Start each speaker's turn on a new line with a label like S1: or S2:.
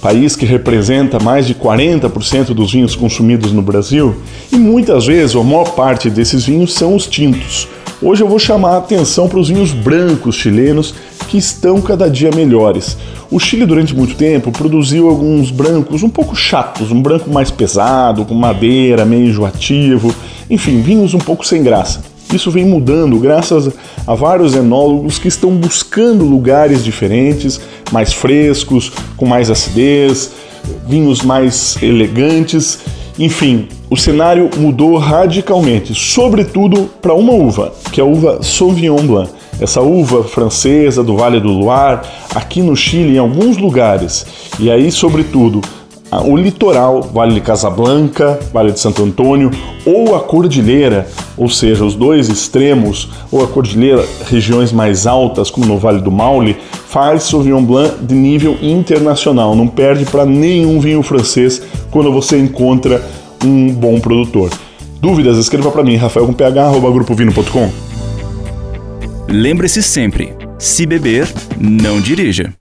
S1: país que representa mais de 40% dos vinhos consumidos no Brasil, e muitas vezes a maior parte desses vinhos são os tintos. Hoje eu vou chamar a atenção para os vinhos brancos chilenos que estão cada dia melhores. O Chile, durante muito tempo, produziu alguns brancos um pouco chatos, um branco mais pesado, com madeira, meio enjoativo, enfim, vinhos um pouco sem graça. Isso vem mudando graças a vários enólogos que estão buscando lugares diferentes, mais frescos, com mais acidez, vinhos mais elegantes. Enfim, o cenário mudou radicalmente, sobretudo para uma uva, que é a uva Sauvignon Blanc. Essa uva francesa do Vale do Loire, aqui no Chile, em alguns lugares, e aí, sobretudo, o litoral, Vale de Casablanca, Vale de Santo Antônio, ou a Cordilheira, ou seja, os dois extremos, ou a Cordilheira, regiões mais altas, como no Vale do Maule, faz Sauvignon Blanc de nível internacional. Não perde para nenhum vinho francês quando você encontra um bom produtor. Dúvidas? Escreva para mim, rafael com ph,
S2: Lembre-se sempre, se beber, não dirija.